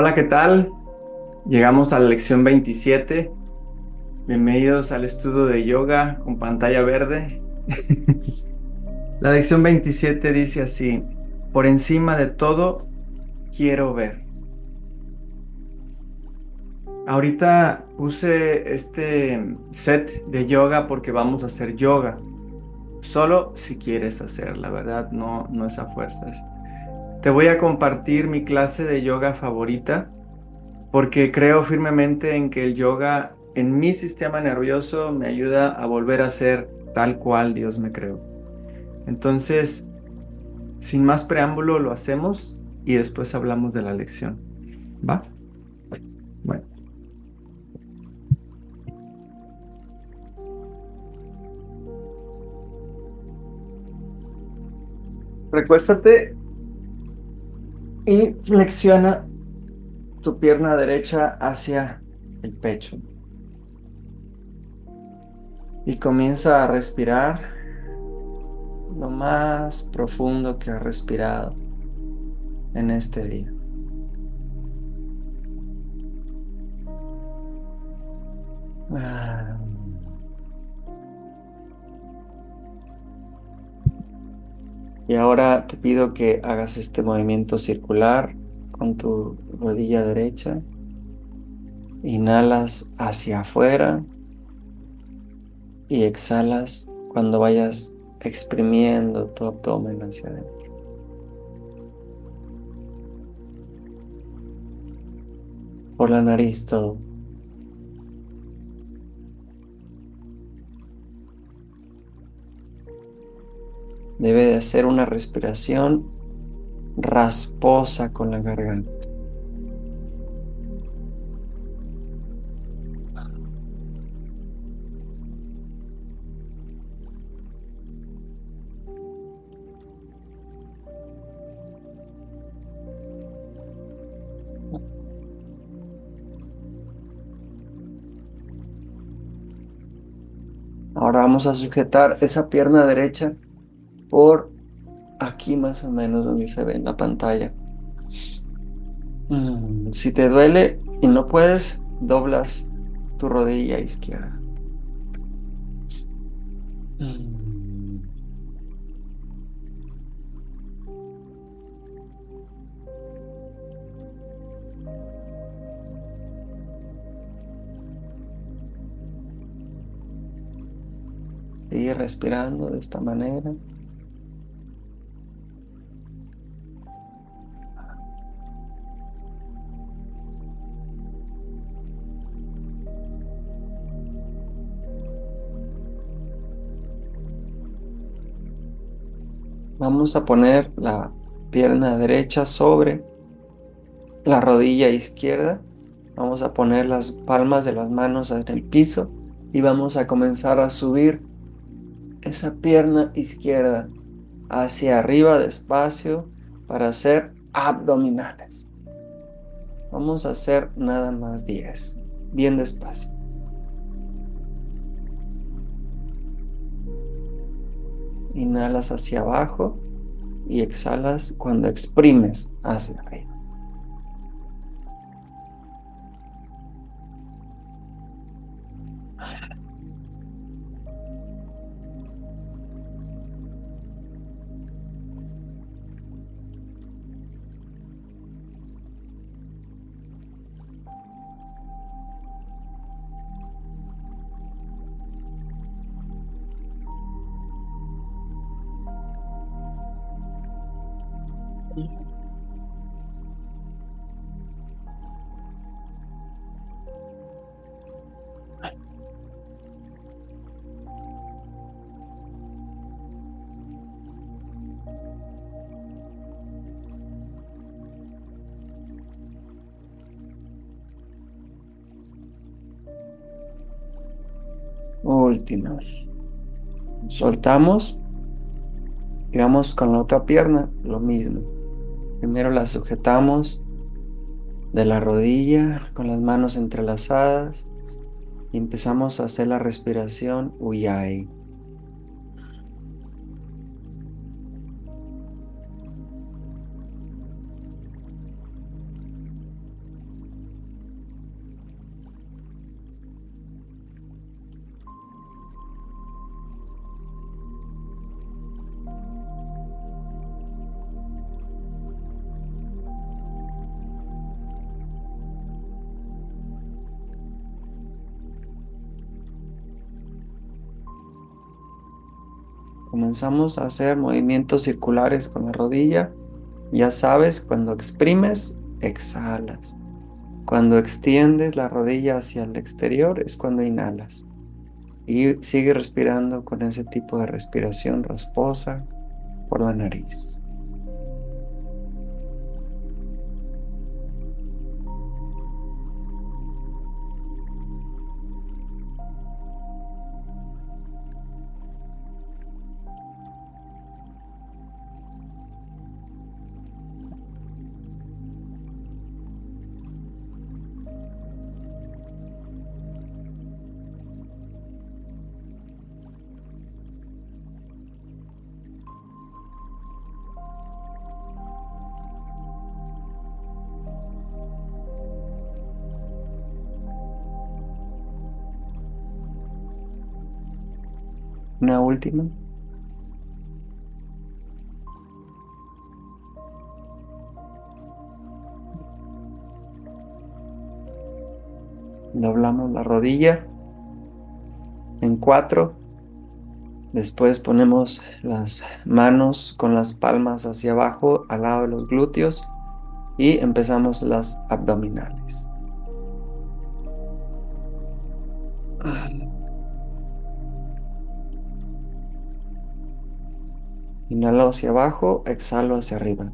Hola, ¿qué tal? Llegamos a la lección 27. Bienvenidos al estudio de yoga con pantalla verde. la lección 27 dice así, por encima de todo, quiero ver. Ahorita puse este set de yoga porque vamos a hacer yoga. Solo si quieres hacer, la verdad, no, no es a fuerzas. Te voy a compartir mi clase de yoga favorita porque creo firmemente en que el yoga en mi sistema nervioso me ayuda a volver a ser tal cual Dios me creó. Entonces, sin más preámbulo, lo hacemos y después hablamos de la lección. ¿Va? Bueno. Recuéstate y flexiona tu pierna derecha hacia el pecho. Y comienza a respirar lo más profundo que has respirado en este día. Ah. Y ahora te pido que hagas este movimiento circular con tu rodilla derecha. Inhalas hacia afuera y exhalas cuando vayas exprimiendo tu abdomen hacia adentro. Por la nariz todo. Debe de hacer una respiración rasposa con la garganta. Ahora vamos a sujetar esa pierna derecha por aquí más o menos donde se ve en la pantalla. Mm, si te duele y no puedes, doblas tu rodilla izquierda. Mm. Sigue respirando de esta manera. Vamos a poner la pierna derecha sobre la rodilla izquierda. Vamos a poner las palmas de las manos en el piso y vamos a comenzar a subir esa pierna izquierda hacia arriba despacio para hacer abdominales. Vamos a hacer nada más 10, bien despacio. Inhalas hacia abajo y exhalas cuando exprimes hacia arriba. Última. Soltamos y vamos con la otra pierna, lo mismo. Primero la sujetamos de la rodilla con las manos entrelazadas y empezamos a hacer la respiración Uyai. Comenzamos a hacer movimientos circulares con la rodilla. Ya sabes, cuando exprimes, exhalas. Cuando extiendes la rodilla hacia el exterior es cuando inhalas. Y sigue respirando con ese tipo de respiración rasposa por la nariz. Doblamos la rodilla en cuatro. Después ponemos las manos con las palmas hacia abajo al lado de los glúteos y empezamos las abdominales. Inhalo hacia abajo, exhalo hacia arriba.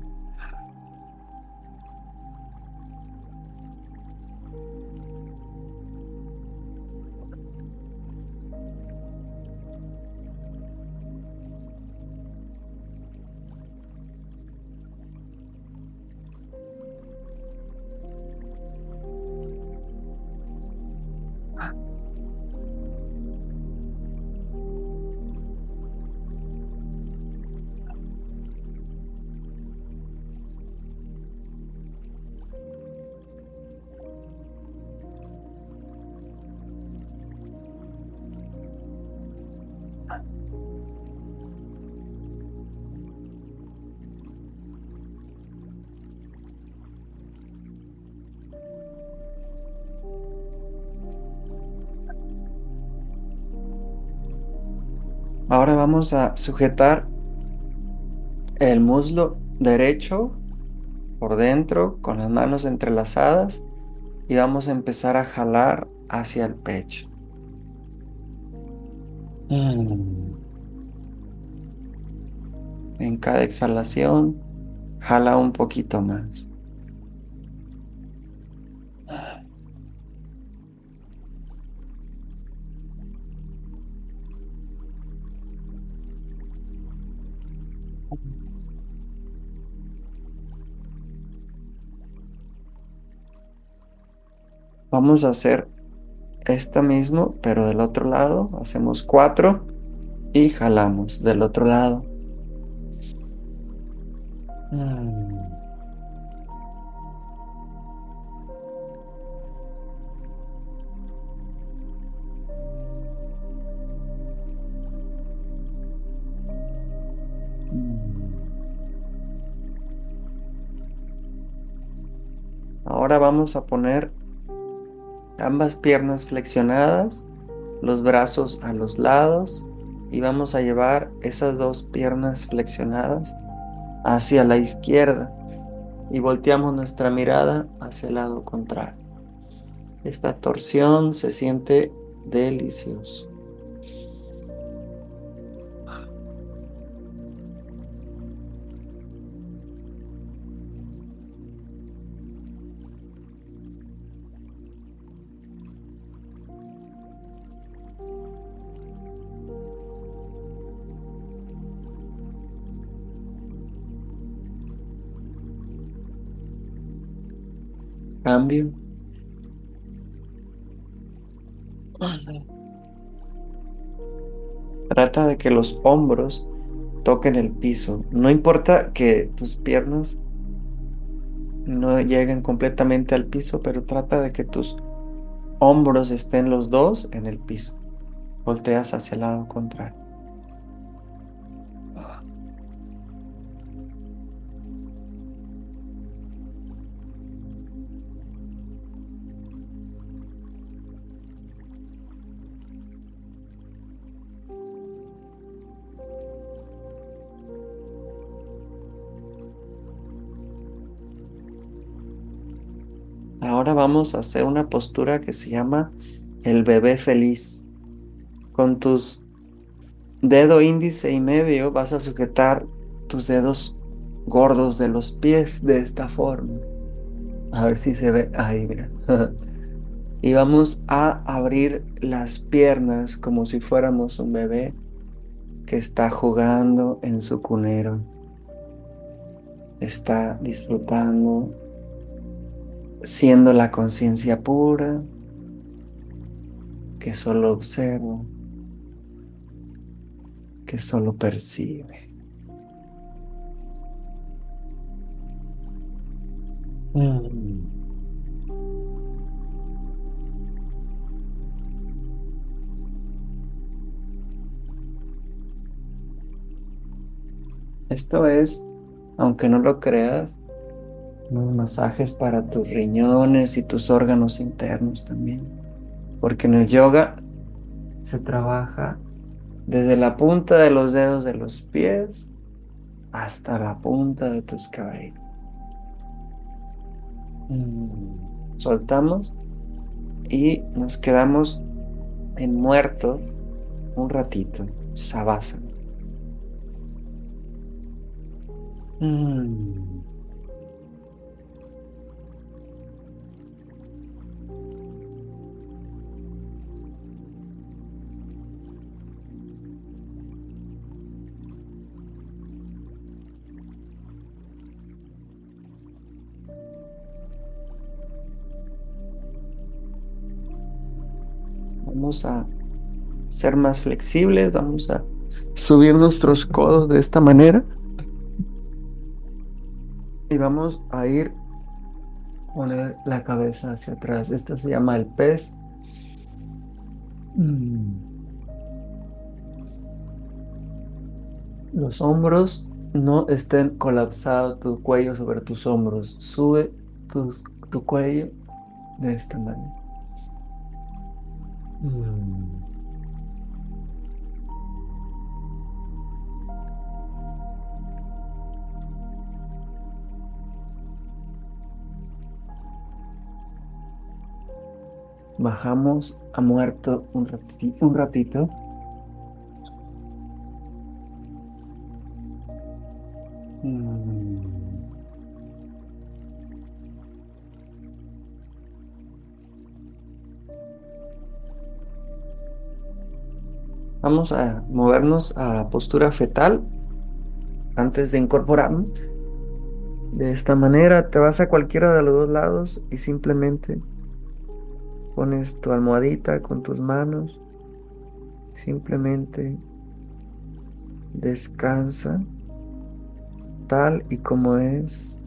Ahora vamos a sujetar el muslo derecho por dentro con las manos entrelazadas y vamos a empezar a jalar hacia el pecho. Mm. En cada exhalación, jala un poquito más. Vamos a hacer esto mismo, pero del otro lado. Hacemos cuatro y jalamos del otro lado. Mm. Ahora vamos a poner ambas piernas flexionadas, los brazos a los lados y vamos a llevar esas dos piernas flexionadas hacia la izquierda y volteamos nuestra mirada hacia el lado contrario. Esta torsión se siente delicioso. Cambio. Trata de que los hombros toquen el piso. No importa que tus piernas no lleguen completamente al piso, pero trata de que tus hombros estén los dos en el piso. Volteas hacia el lado contrario. A hacer una postura que se llama el bebé feliz. Con tus dedo índice y medio vas a sujetar tus dedos gordos de los pies de esta forma. A ver si se ve. Ahí, mira. y vamos a abrir las piernas como si fuéramos un bebé que está jugando en su cunero. Está disfrutando, siendo la conciencia pura que solo observa, que solo percibe. Mm. Esto es, aunque no lo creas, unos masajes para tus riñones y tus órganos internos también. Porque en el yoga se trabaja desde la punta de los dedos de los pies hasta la punta de tus cabellos. Mm, soltamos y nos quedamos en muerto un ratito, sabasa. Mm. Vamos a ser más flexibles, vamos a subir nuestros codos de esta manera y vamos a ir poner la cabeza hacia atrás. Esto se llama el pez. Mm. Los hombros no estén colapsados, tu cuello sobre tus hombros. Sube tu cuello de esta manera. Bajamos a muerto un ratito. Un ratito. Vamos a movernos a postura fetal antes de incorporarnos. De esta manera te vas a cualquiera de los dos lados y simplemente Pones tu almohadita con tus manos. Simplemente descansa tal y como es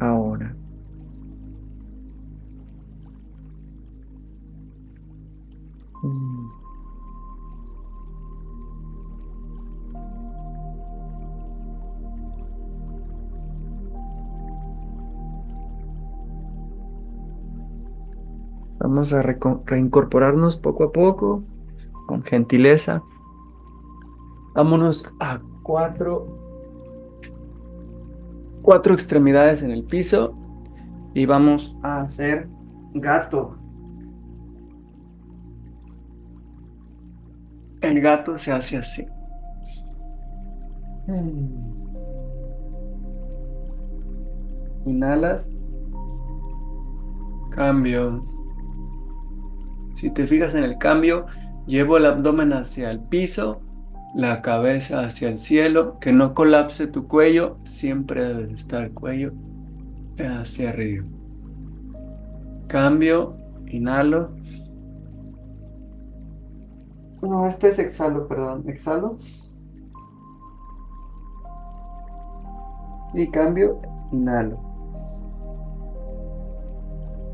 ahora. Vamos a reincorporarnos poco a poco, con gentileza. Vámonos a cuatro, cuatro extremidades en el piso y vamos a hacer gato. El gato se hace así. Inhalas. Cambio. Si te fijas en el cambio, llevo el abdomen hacia el piso, la cabeza hacia el cielo, que no colapse tu cuello, siempre debe estar el cuello hacia arriba. Cambio, inhalo. No, este es exhalo, perdón, exhalo. Y cambio, inhalo.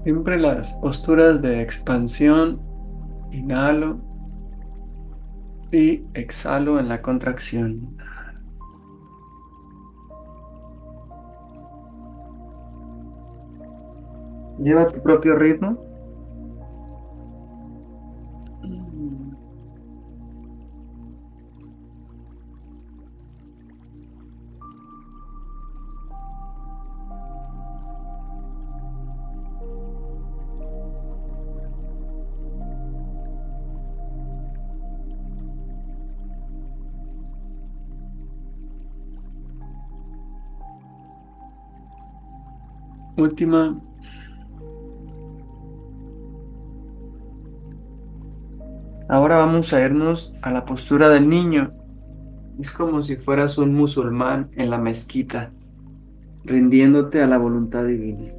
Siempre las posturas de expansión, inhalo y exhalo en la contracción. Lleva tu propio ritmo. Última. Ahora vamos a irnos a la postura del niño. Es como si fueras un musulmán en la mezquita, rindiéndote a la voluntad divina.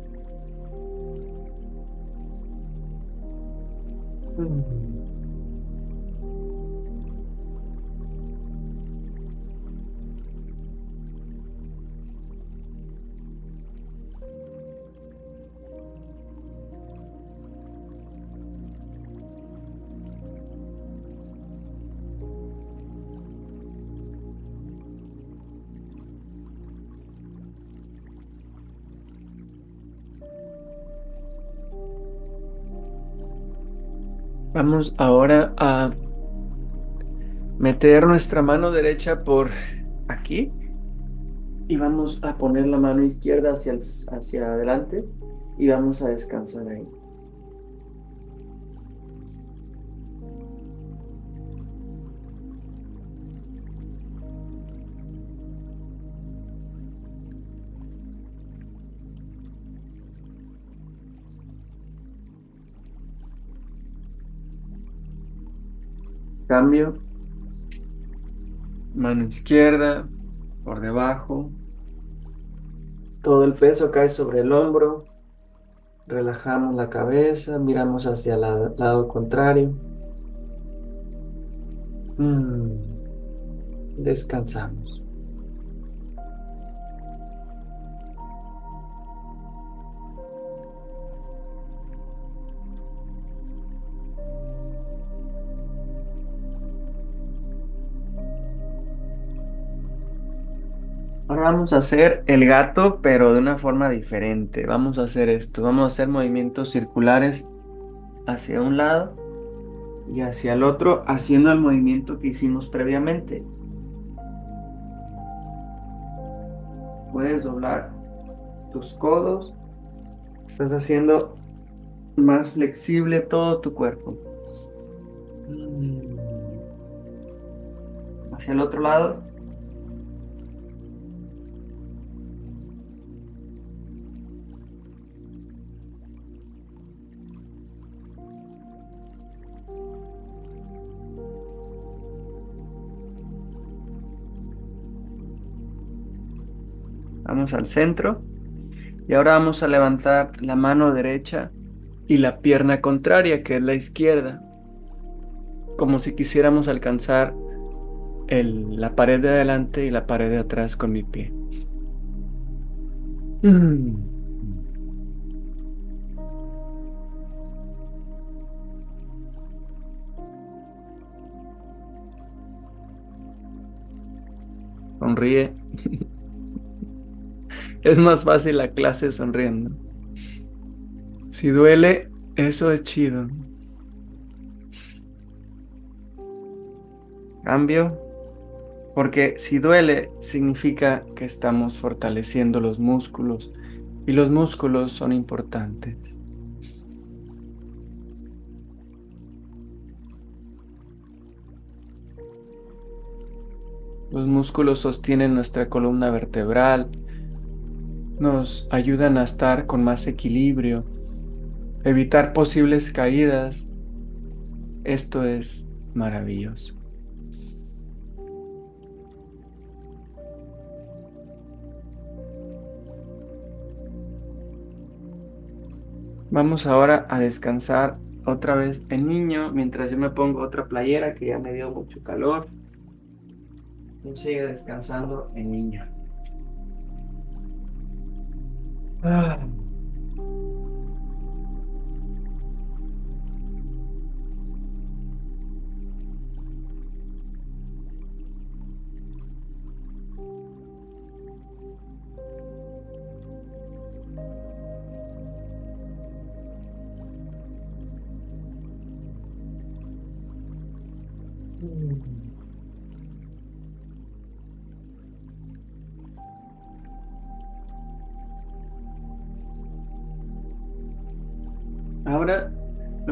Vamos ahora a meter nuestra mano derecha por aquí y vamos a poner la mano izquierda hacia, hacia adelante y vamos a descansar ahí. Cambio. Mano izquierda, por debajo. Todo el peso cae sobre el hombro. Relajamos la cabeza, miramos hacia el lado, contrario. Mm. Descansamos. Vamos a hacer el gato, pero de una forma diferente. Vamos a hacer esto. Vamos a hacer movimientos circulares hacia un lado y hacia el otro, haciendo el movimiento que hicimos previamente. Puedes doblar tus codos. Estás haciendo más flexible todo tu cuerpo. Mm. Hacia el otro lado. Vamos al centro. Y ahora vamos a levantar la mano derecha y la pierna contraria, que es la izquierda. Como si quisiéramos alcanzar la pared de adelante y la pared de atrás con mi pie. Sonríe. Es más fácil la clase sonriendo. Si duele, eso es chido. Cambio. Porque si duele, significa que estamos fortaleciendo los músculos y los músculos son importantes. Los músculos sostienen nuestra columna vertebral, nos ayudan a estar con más equilibrio, evitar posibles caídas. Esto es maravilloso. Vamos ahora a descansar otra vez el niño mientras yo me pongo otra playera que ya me dio mucho calor. Sigue descansando el niño. Ah.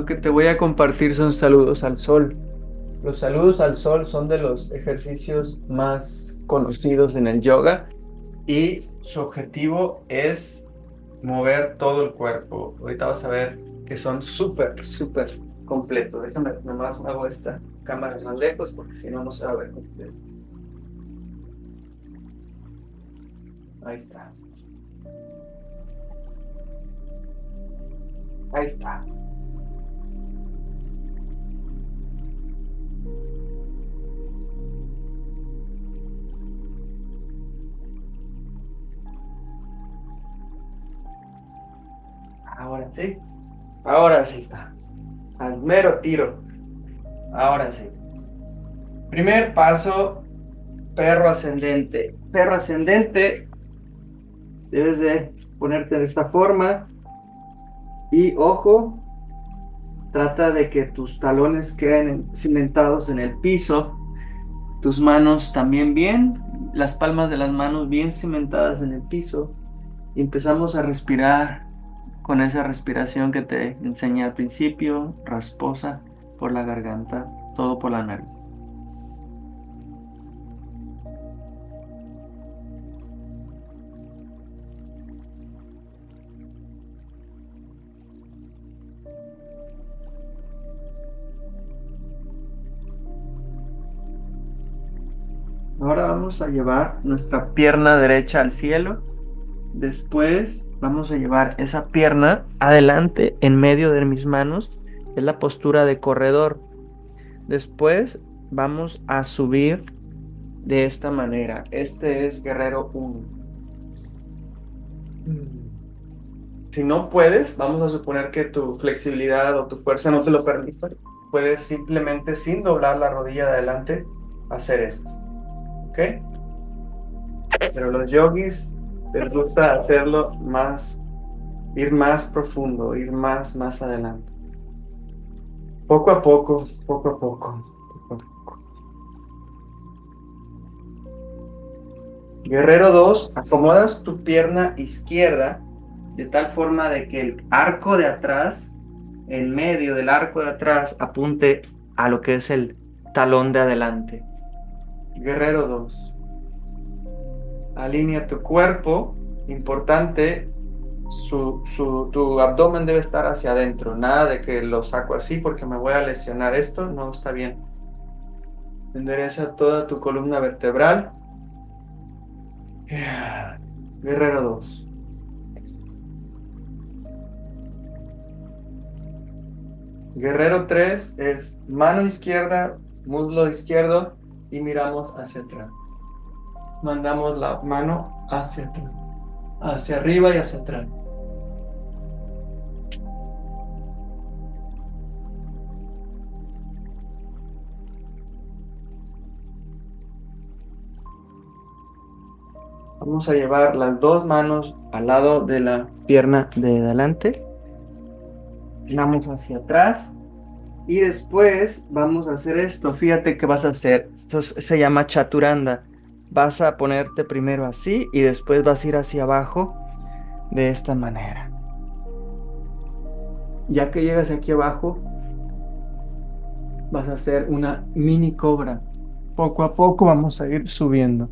Que te voy a compartir son saludos al sol. Los saludos al sol son de los ejercicios más conocidos en el yoga y su objetivo es mover todo el cuerpo. Ahorita vas a ver que son súper, súper completos. Déjame, nomás hago esta cámara más lejos porque si no, no se va a ver completo. Ahí está. Ahí está. Ahora sí está. Al mero tiro. Ahora sí. Primer paso, perro ascendente. Perro ascendente, debes de ponerte de esta forma. Y ojo, trata de que tus talones queden cimentados en el piso. Tus manos también bien, las palmas de las manos bien cimentadas en el piso. Y empezamos a respirar con esa respiración que te enseñé al principio, rasposa por la garganta, todo por la nariz. Ahora vamos a llevar nuestra pierna derecha al cielo. Después Vamos a llevar esa pierna adelante en medio de mis manos. Es la postura de corredor. Después vamos a subir de esta manera. Este es guerrero 1. Si no puedes, vamos a suponer que tu flexibilidad o tu fuerza no te lo permite. Puedes simplemente sin doblar la rodilla de adelante hacer esto. ¿Ok? Pero los yogis les gusta hacerlo más, ir más profundo, ir más, más adelante. Poco a poco, poco a poco, poco a poco. Guerrero 2, acomodas tu pierna izquierda de tal forma de que el arco de atrás, en medio del arco de atrás, apunte a lo que es el talón de adelante. Guerrero 2 alinea tu cuerpo, importante, su, tu abdomen debe estar hacia adentro, nada de que lo saco así porque me voy a lesionar esto, no está bien. Endereza toda tu columna vertebral. Guerrero 2. Guerrero 3 es mano izquierda, muslo izquierdo y miramos hacia atrás mandamos la mano hacia atrás, hacia arriba y hacia atrás. Vamos a llevar las dos manos al lado de la pierna de adelante. Vamos hacia atrás. Y después vamos a hacer esto. Fíjate que vas a hacer. Esto se llama chaturanda vas a ponerte primero así y después vas a ir hacia abajo de esta manera. Ya que llegas aquí abajo, vas a hacer una mini cobra. Poco a poco vamos a ir subiendo.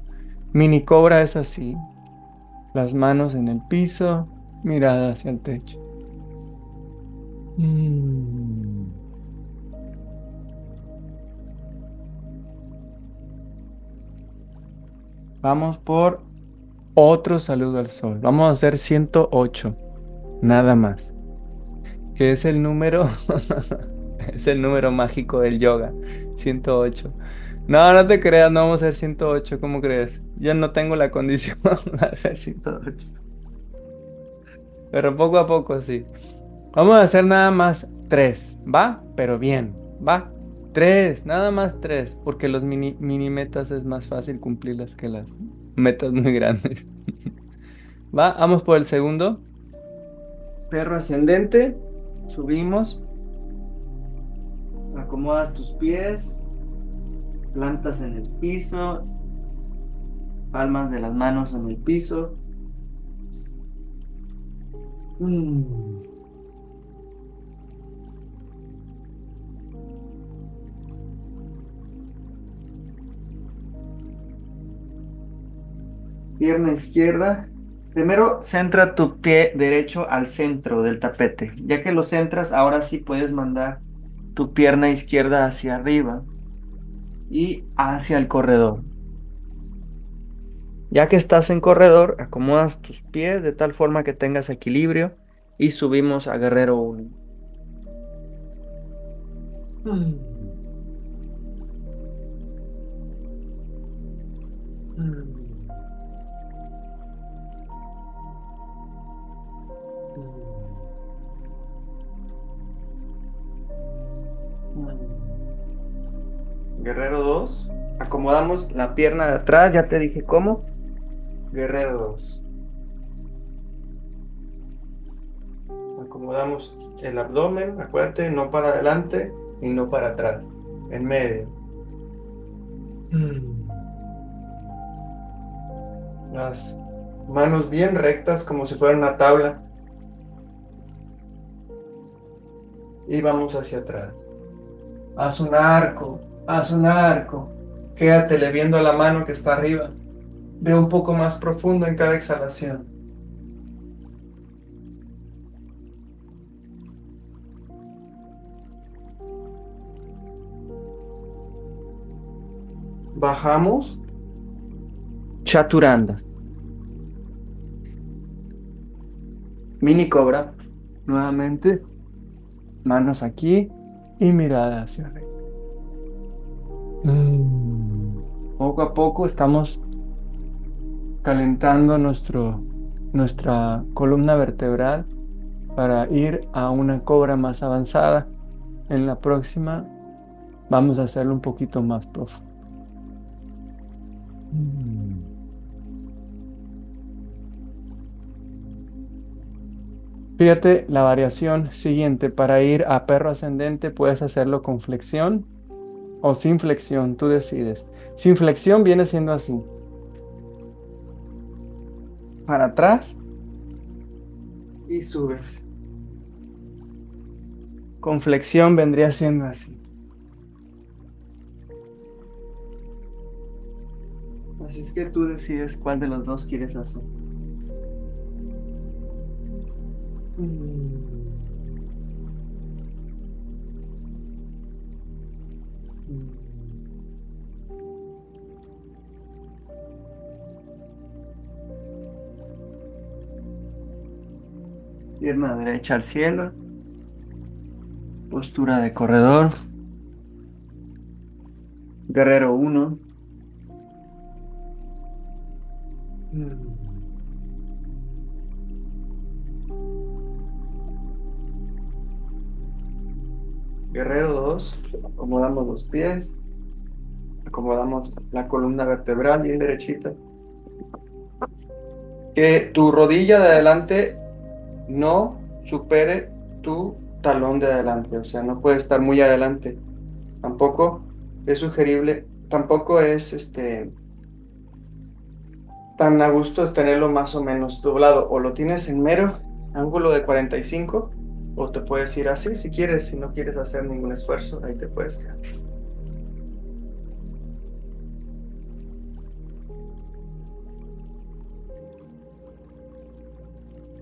Mini cobra es así. Las manos en el piso, mirada hacia el techo. Mm. Vamos por otro saludo al sol. Vamos a hacer 108. Nada más. Que es el número. es el número mágico del yoga. 108. No, no te creas, no vamos a hacer 108. ¿Cómo crees? Yo no tengo la condición de hacer 108. Pero poco a poco sí. Vamos a hacer nada más 3. ¿Va? Pero bien. ¿Va? Tres, nada más tres, porque los mini, mini metas es más fácil cumplirlas que las metas muy grandes. Va, vamos por el segundo. Perro ascendente, subimos. Acomodas tus pies, plantas en el piso, palmas de las manos en el piso. Mm. Pierna izquierda Primero centra tu pie derecho al centro del tapete. Ya que lo centras, ahora sí puedes mandar tu pierna izquierda hacia arriba y hacia el corredor. Ya que estás en corredor, acomodas tus pies de tal forma que tengas equilibrio y subimos a guerrero 1. Guerrero 2. Acomodamos la pierna de atrás, ya te dije cómo. Guerrero 2. Acomodamos el abdomen, acuérdate, no para adelante y no para atrás, en medio. Las manos bien rectas como si fuera una tabla. Y vamos hacia atrás. Haz un arco, haz un arco. Quédatele viendo la mano que está arriba. Ve un poco más profundo en cada exhalación. Bajamos. Chaturanda. Mini cobra. Nuevamente. Manos aquí y mirada hacia arriba. Mm. Poco a poco estamos calentando nuestro, nuestra columna vertebral para ir a una cobra más avanzada. En la próxima vamos a hacerlo un poquito más profundo. Mm. Fíjate la variación siguiente. Para ir a perro ascendente puedes hacerlo con flexión o sin flexión, tú decides. Sin flexión viene siendo así. Para atrás y subes. Con flexión vendría siendo así. Así es que tú decides cuál de los dos quieres hacer. Pierna derecha al cielo. Postura de corredor. Guerrero 1. Guerrero 2, acomodamos los pies, acomodamos la columna vertebral bien derechita. Que tu rodilla de adelante no supere tu talón de adelante, o sea, no puede estar muy adelante. Tampoco es sugerible, tampoco es este tan a gusto tenerlo más o menos doblado. O lo tienes en mero ángulo de 45 o te puedes ir así si quieres, si no quieres hacer ningún esfuerzo, ahí te puedes quedar.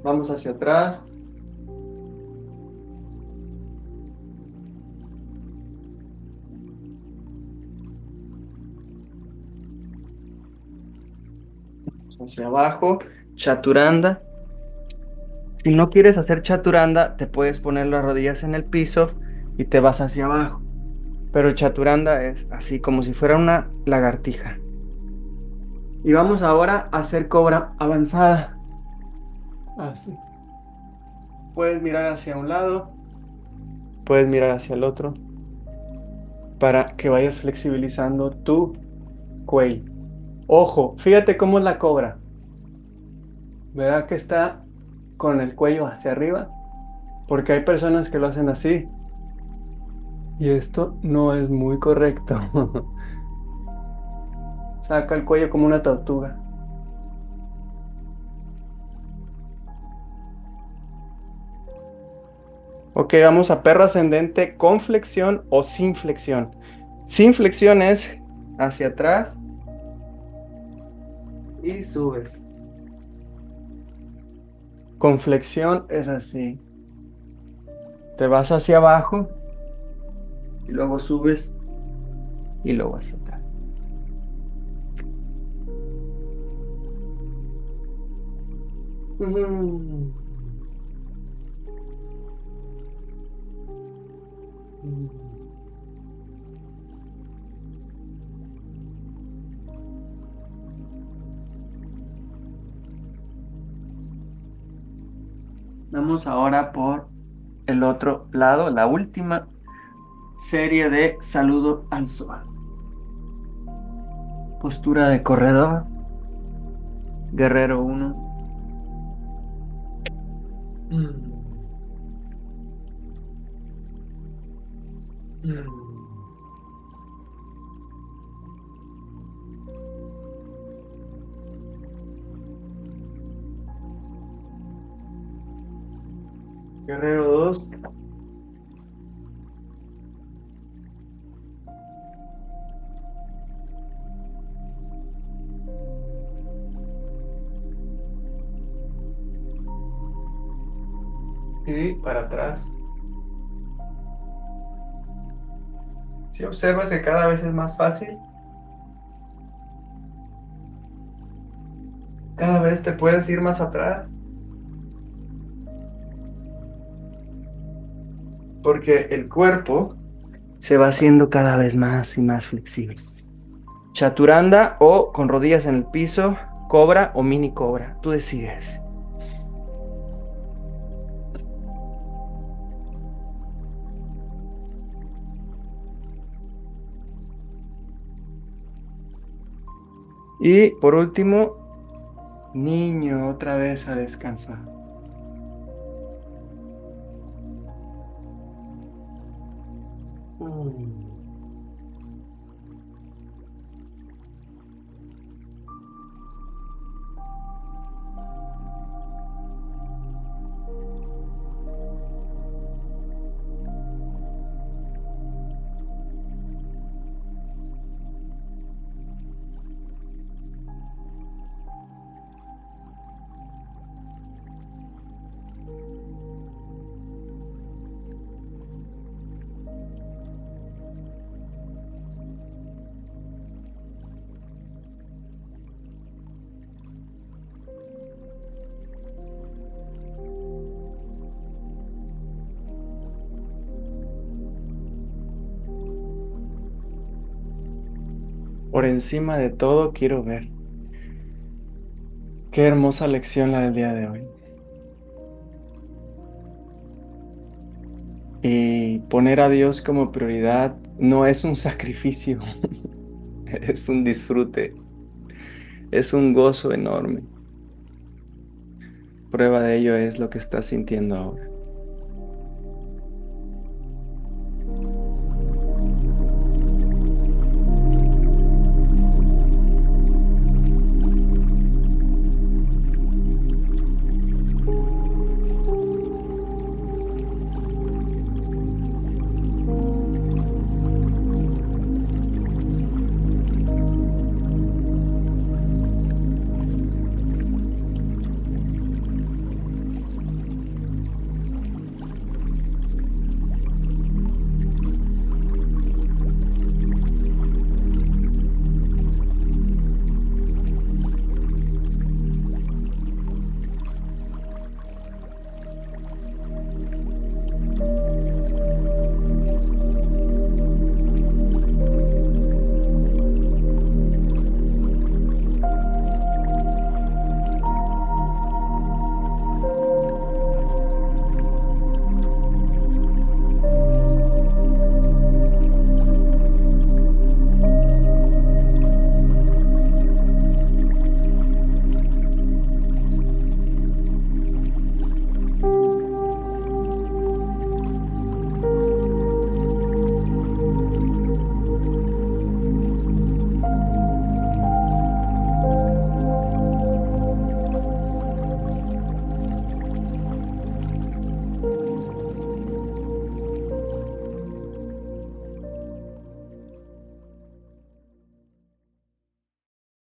Vamos hacia atrás. Hacia abajo, chaturanda. Si no quieres hacer chaturanda, te puedes poner las rodillas en el piso y te vas hacia abajo. Pero chaturanda es así como si fuera una lagartija. Y vamos ahora a hacer cobra avanzada. Así. Puedes mirar hacia un lado, puedes mirar hacia el otro, para que vayas flexibilizando tu cuello. Ojo, fíjate cómo es la cobra. ¿Verdad que está con el cuello hacia arriba, porque hay personas que lo hacen así. Y esto no es muy correcto. Saca el cuello como una tortuga. Ok, vamos a perro ascendente con flexión o sin flexión. Sin flexión es hacia atrás y subes. Con flexión es así. Te vas hacia abajo y luego subes y luego hacia atrás. Vamos ahora por el otro lado, la última serie de saludo al sol. Postura de corredor. Guerrero 1. Guerrero 2. Y para atrás. Si observas que cada vez es más fácil, cada vez te puedes ir más atrás. porque el cuerpo se va haciendo cada vez más y más flexible. Chaturanda o con rodillas en el piso, cobra o mini cobra, tú decides. Y por último, niño, otra vez a descansar. Por encima de todo quiero ver. Qué hermosa lección la del día de hoy. Y poner a Dios como prioridad no es un sacrificio, es un disfrute, es un gozo enorme. Prueba de ello es lo que estás sintiendo ahora.